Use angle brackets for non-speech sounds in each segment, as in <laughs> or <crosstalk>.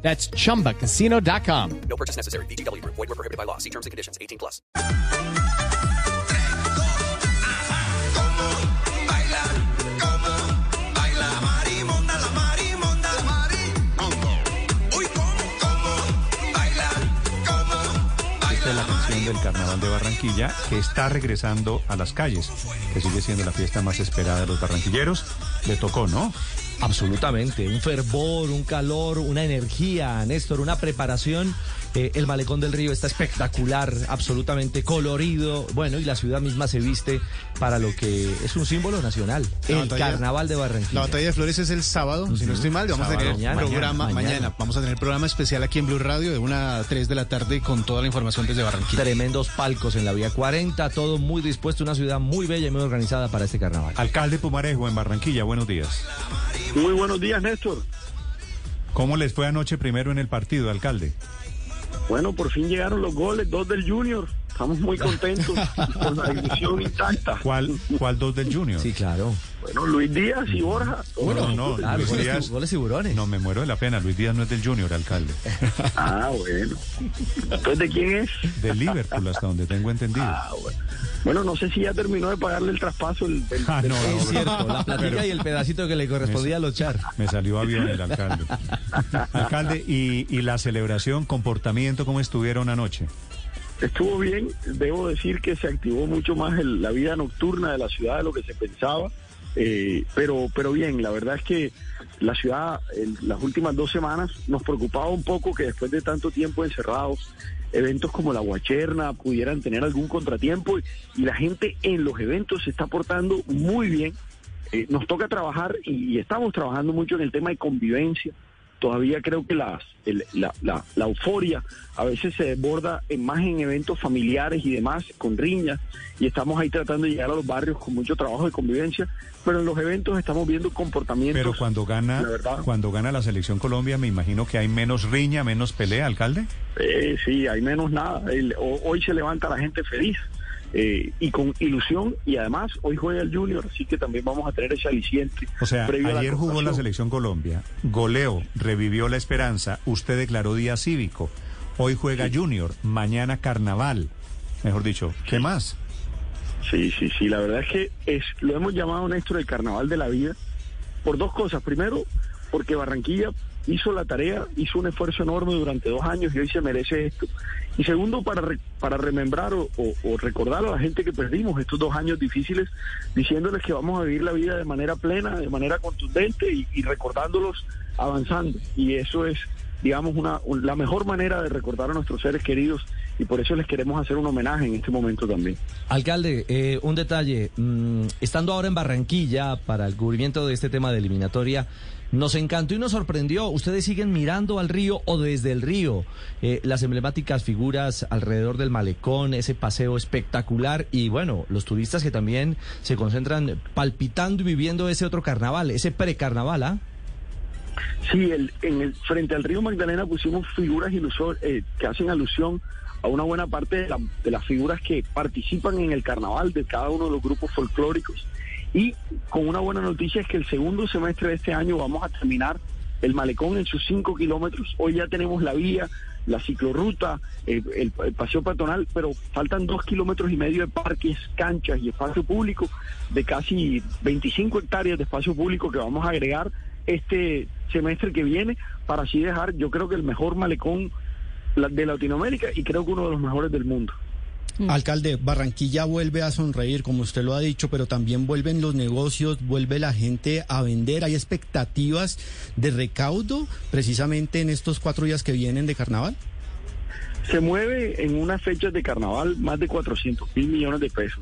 That's chumbacasino.com. No purchase necessary. BGW. Void were prohibited by law. See terms and conditions. 18 plus. Esta es la canción del Carnaval de Barranquilla que está regresando a las calles, que sigue siendo la fiesta más esperada de los barranquilleros. Le tocó, ¿no? Absolutamente, un fervor, un calor, una energía, Néstor, una preparación. Eh, el malecón del río está espectacular, absolutamente colorido. Bueno, y la ciudad misma se viste para lo que es un símbolo nacional, La el batalla- carnaval de Barranquilla. La batalla de flores es el sábado, si no estoy mal, vamos a tener mañana, programa mañana. mañana. Vamos a tener programa especial aquí en Blue Radio de 1 a 3 de la tarde con toda la información desde Barranquilla. Tremendos palcos en la vía 40, todo muy dispuesto, una ciudad muy bella y muy organizada para este carnaval. Alcalde Pumarejo en Barranquilla, buenos días. Muy buenos días, Néstor. ¿Cómo les fue anoche primero en el partido, alcalde? Bueno, por fin llegaron los goles, dos del Junior. Estamos muy contentos con la ilusión intacta. ¿Cuál, cuál dos del Junior? Sí, claro. Bueno, Luis Díaz y Borja. no, no, Claro, Luis Díaz- goles tiburones. No, me muero de la pena. Luis Díaz no es del Junior, alcalde. <laughs> Ah, bueno. Entonces, ¿de quién es? Del Liverpool, hasta donde tengo entendido. Ah, bueno. Bueno, no sé si ya terminó de pagarle el traspaso. El, el- Ah, no, no, Es cierto, la platica pero y el pedacito que le correspondía a Lochar. Me salió avión el alcalde. <laughs> Alcalde, y, y la celebración, comportamiento, ¿cómo estuvieron anoche? Estuvo bien, debo decir que se activó mucho más el- la vida nocturna de la ciudad de lo que se pensaba, eh, pero, pero bien, la verdad es que la ciudad en las últimas dos semanas nos preocupaba un poco que después de tanto tiempo encerrados, eventos como la Guacherna pudieran tener algún contratiempo y, la gente en los eventos se está portando muy bien. Eh, nos toca trabajar y, y estamos trabajando mucho en el tema de convivencia todavía creo que las, el- la, la- la euforia a veces se desborda en más en eventos familiares y demás, con riñas, y estamos ahí tratando de llegar a los barrios con mucho trabajo de convivencia, pero en los eventos estamos viendo comportamientos. Pero cuando gana, la cuando gana la selección Colombia, me imagino que hay menos riña, menos pelea, alcalde. Eh, sí, hay menos nada. El- hoy se levanta la gente feliz eh, y con ilusión, y además hoy juega el Junior, así que también vamos a tener ese aliciente. O sea, la ayer jugó la selección Colombia, goleó, revivió la esperanza, usted declaró día cívico, hoy juega Junior, mañana carnaval. Mejor dicho, ¿qué más? Sí, sí, sí, la verdad es que es, lo hemos llamado, Néstor, el carnaval de la vida, por dos cosas. Primero, porque Barranquilla hizo la tarea, hizo un esfuerzo enorme durante dos años y hoy se merece esto. Y segundo, para, re- para remembrar o, recordar a la gente que perdimos estos dos años difíciles, diciéndoles que vamos a vivir la vida de manera plena, de manera contundente y recordándolos avanzando. Y eso es, digamos, una, un- la mejor manera de recordar a nuestros seres queridos y por eso les queremos hacer un homenaje en este momento también. Alcalde, eh, un detalle. mm, estando ahora en Barranquilla para el cubrimiento de este tema de eliminatoria, nos encantó y nos sorprendió. Ustedes siguen mirando al río o desde el río eh, las emblemáticas figuras alrededor del malecón, ese paseo espectacular y bueno, los turistas que también se concentran palpitando y viviendo ese otro carnaval, ese precarnaval, ¿ah? Sí, el, en el, frente al río Magdalena pusimos figuras ilusor, eh, que hacen alusión a una buena parte de, la- de las figuras que participan en el carnaval de cada uno de los grupos folclóricos. Y con una buena noticia es que el segundo semestre de este año vamos a terminar el malecón en sus cinco kilómetros. Hoy ya tenemos la vía, la ciclorruta, eh, el, paseo peatonal, pero faltan dos kilómetros y medio de parques, canchas y espacio público de casi 25 hectáreas de espacio público que vamos a agregar este semestre que viene para así dejar, yo creo que el mejor malecón de Latinoamérica y creo que uno de los mejores del mundo. Alcalde, Barranquilla vuelve a sonreír, como usted lo ha dicho, pero también vuelven los negocios, vuelve la gente a vender. Hay expectativas de recaudo precisamente en estos cuatro días que vienen de carnaval. Se mueve en unas fechas de carnaval más de 400 mil millones de pesos.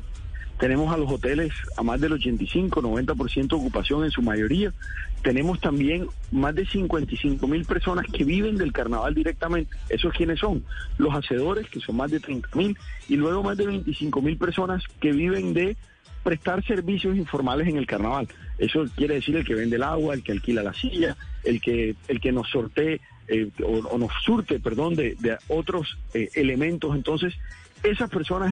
Tenemos a los hoteles a más del 85, 90% de ocupación en su mayoría. Tenemos también más de 55 mil personas que viven del carnaval directamente. ¿Esos quiénes son? Los hacedores, que son más de 30 mil, y luego más de 25 mil personas que viven de prestar servicios informales en el carnaval. Eso quiere decir el que vende el agua, el que alquila la silla, el que, el que nos sortee eh, o, o nos surte, perdón, de, de otros eh, elementos. Entonces, esas personas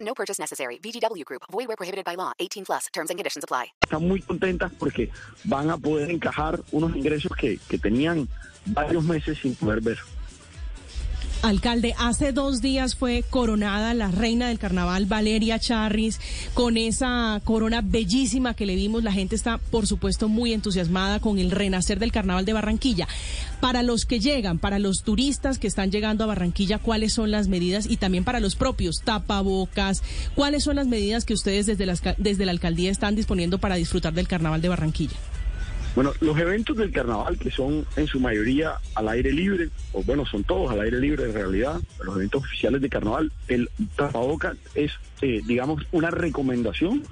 No purchase necessary. VGW Group. Void where prohibited by law. 18 plus. Terms and conditions apply. están muy contentas porque van a poder encajar unos ingresos que, que tenían varios meses sin poder ver. Alcalde, hace dos días fue coronada la reina del carnaval, Valeria Charris, con esa corona bellísima que le vimos. La gente está, por supuesto, muy entusiasmada con el renacer del carnaval de Barranquilla. Para los que llegan, para los turistas que están llegando a Barranquilla, ¿cuáles son las medidas? Y también para los propios, tapabocas, ¿cuáles son las medidas que ustedes desde, desde la alcaldía están disponiendo para disfrutar del carnaval de Barranquilla? Bueno, los eventos del carnaval, que son en su mayoría al aire libre, o bueno, son todos al aire libre en realidad, los eventos oficiales de carnaval, el tapaboca es, eh, digamos, una recomendación,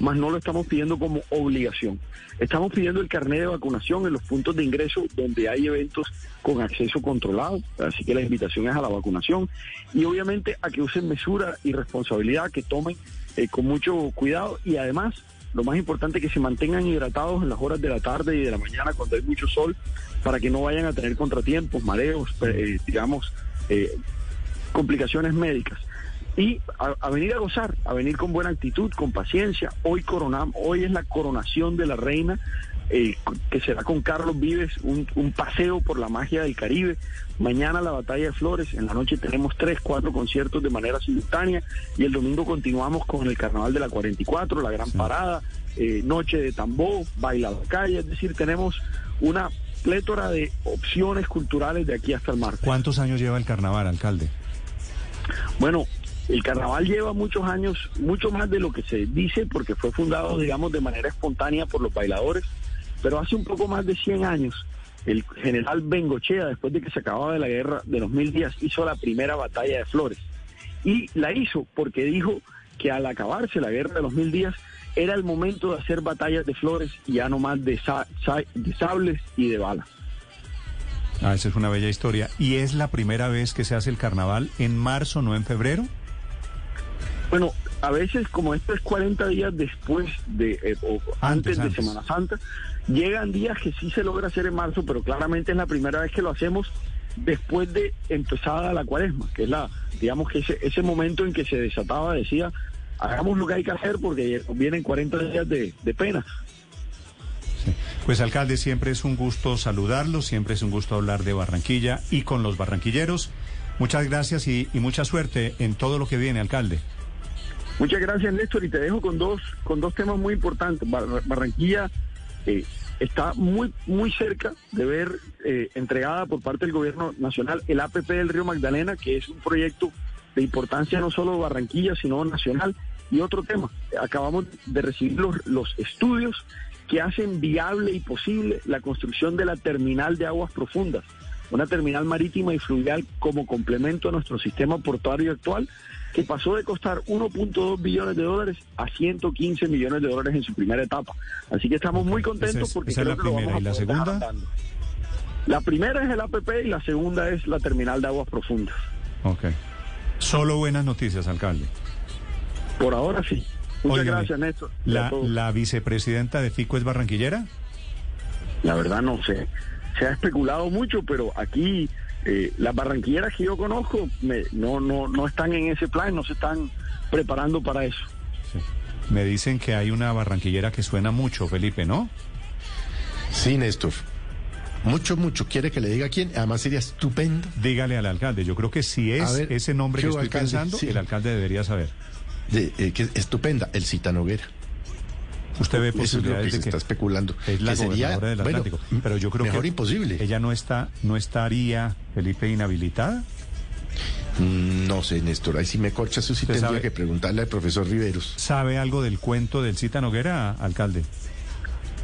más no lo estamos pidiendo como obligación. Estamos pidiendo el carnet de vacunación en los puntos de ingreso donde hay eventos con acceso controlado, así que la invitación es a la vacunación y obviamente a que usen mesura y responsabilidad, que tomen eh, con mucho cuidado y además lo más importante es que se mantengan hidratados en las horas de la tarde y de la mañana cuando hay mucho sol para que no vayan a tener contratiempos, mareos, eh, digamos, eh, complicaciones médicas. Y a, a, venir a gozar, a venir con buena actitud, con paciencia. Hoy coronamos, hoy es la coronación de la reina, eh, que será con Carlos Vives, un, un, paseo por la magia del Caribe. Mañana la batalla de Flores, en la noche tenemos tres, cuatro conciertos de manera simultánea y el domingo continuamos con el Carnaval de la 44, la Gran sí. Parada, eh, Noche de Tambó, Baila la Calle, es decir, tenemos una plétora de opciones culturales de aquí hasta el mar. ¿Cuántos años lleva el carnaval, alcalde? Bueno, el carnaval lleva muchos años, mucho más de lo que se dice, porque fue fundado, digamos, de manera espontánea por los bailadores, pero hace un poco más de 100 años, el general Bengochea, después de que se acababa de la guerra de los mil días, hizo la primera batalla de flores. Y la hizo porque dijo que al acabarse la guerra de los mil días, era el momento de hacer batallas de flores y ya no más de, sa sa de sables y de balas. Ah, esa es una bella historia. ¿Y es la primera vez que se hace el carnaval en marzo, no en febrero? Bueno, a veces como esto es 40 días después de eh, o antes, antes, de. Semana Santa, llegan días que sí se logra hacer en marzo, pero claramente es la primera vez que lo hacemos después de empezada la cuaresma, que es la, digamos que ese, ese momento en que se desataba, decía, hagamos lo que hay que hacer porque vienen 40 días de, de pena. Pues alcalde, siempre es un gusto saludarlo, siempre es un gusto hablar de Barranquilla y con los barranquilleros. Muchas gracias y, y mucha suerte en todo lo que viene, alcalde. Muchas gracias, Néstor, y te dejo con dos, con dos temas muy importantes. Barranquilla eh, está muy, muy cerca de ver eh, entregada por parte del gobierno nacional el APP del Río Magdalena, que es un proyecto de importancia no solo de Barranquilla, sino nacional. Y otro tema, acabamos de recibir los, los estudios que hacen viable y posible la construcción de la terminal de aguas profundas, una terminal marítima y fluvial como complemento a nuestro sistema portuario actual que pasó de costar 1.2 billones de dólares a 115 millones de dólares en su primera etapa. Así que estamos muy contentos es, porque esa creo es la que lo primera. vamos a ¿Y la segunda? La primera es el APP y la segunda es la terminal de aguas profundas. Ok. Solo buenas noticias, alcalde. Por ahora sí. Muchas Óigame, gracias, Néstor. La, ¿La vicepresidenta de FICO es barranquillera? La verdad no sé. Se ha especulado mucho, pero aquí eh, las barranquilleras que yo conozco me, no, no, no están en ese plan, no se están preparando para eso. Sí. Me dicen que hay una barranquillera que suena mucho, Felipe, ¿no? Sí, Néstor. Mucho, mucho. ¿Quiere que le diga quién? Además sería estupendo. Dígale al alcalde. Yo creo que si es ver, ese nombre que estoy alcalde? pensando, Sí. el alcalde debería saber. de, eh, que es estupenda, el Cita Noguera. Usted ve Eso es lo posibilidades que se de que está especulando. es la que sería, gobernadora del bueno, Atlántico. pero yo creo mejor que imposible. ella no está, no estaría, Felipe, inhabilitada. Mm, No sé, Néstor, ahí sí me corcha, eso sí tendría sabe- que preguntarle al profesor Riveros. ¿Sabe algo del cuento del Cita Noguera, alcalde?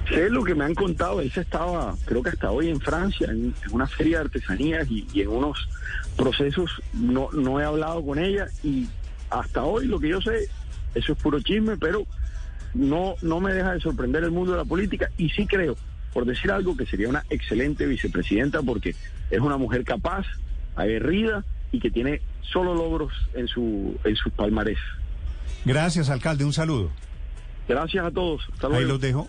Sé lo que me han contado, él se estaba, creo que hasta hoy en Francia, en, en una feria de artesanías y, y en unos procesos, no, no he hablado con ella y hasta hoy lo que yo sé, eso es puro chisme, pero no, no me deja de sorprender el mundo de la política y sí creo, por decir algo, que sería una excelente vicepresidenta porque es una mujer capaz, aguerrida y que tiene solo logros en su, en sus palmarés. Gracias, alcalde, un saludo. Gracias a todos. Hasta Ahí luego. los dejo,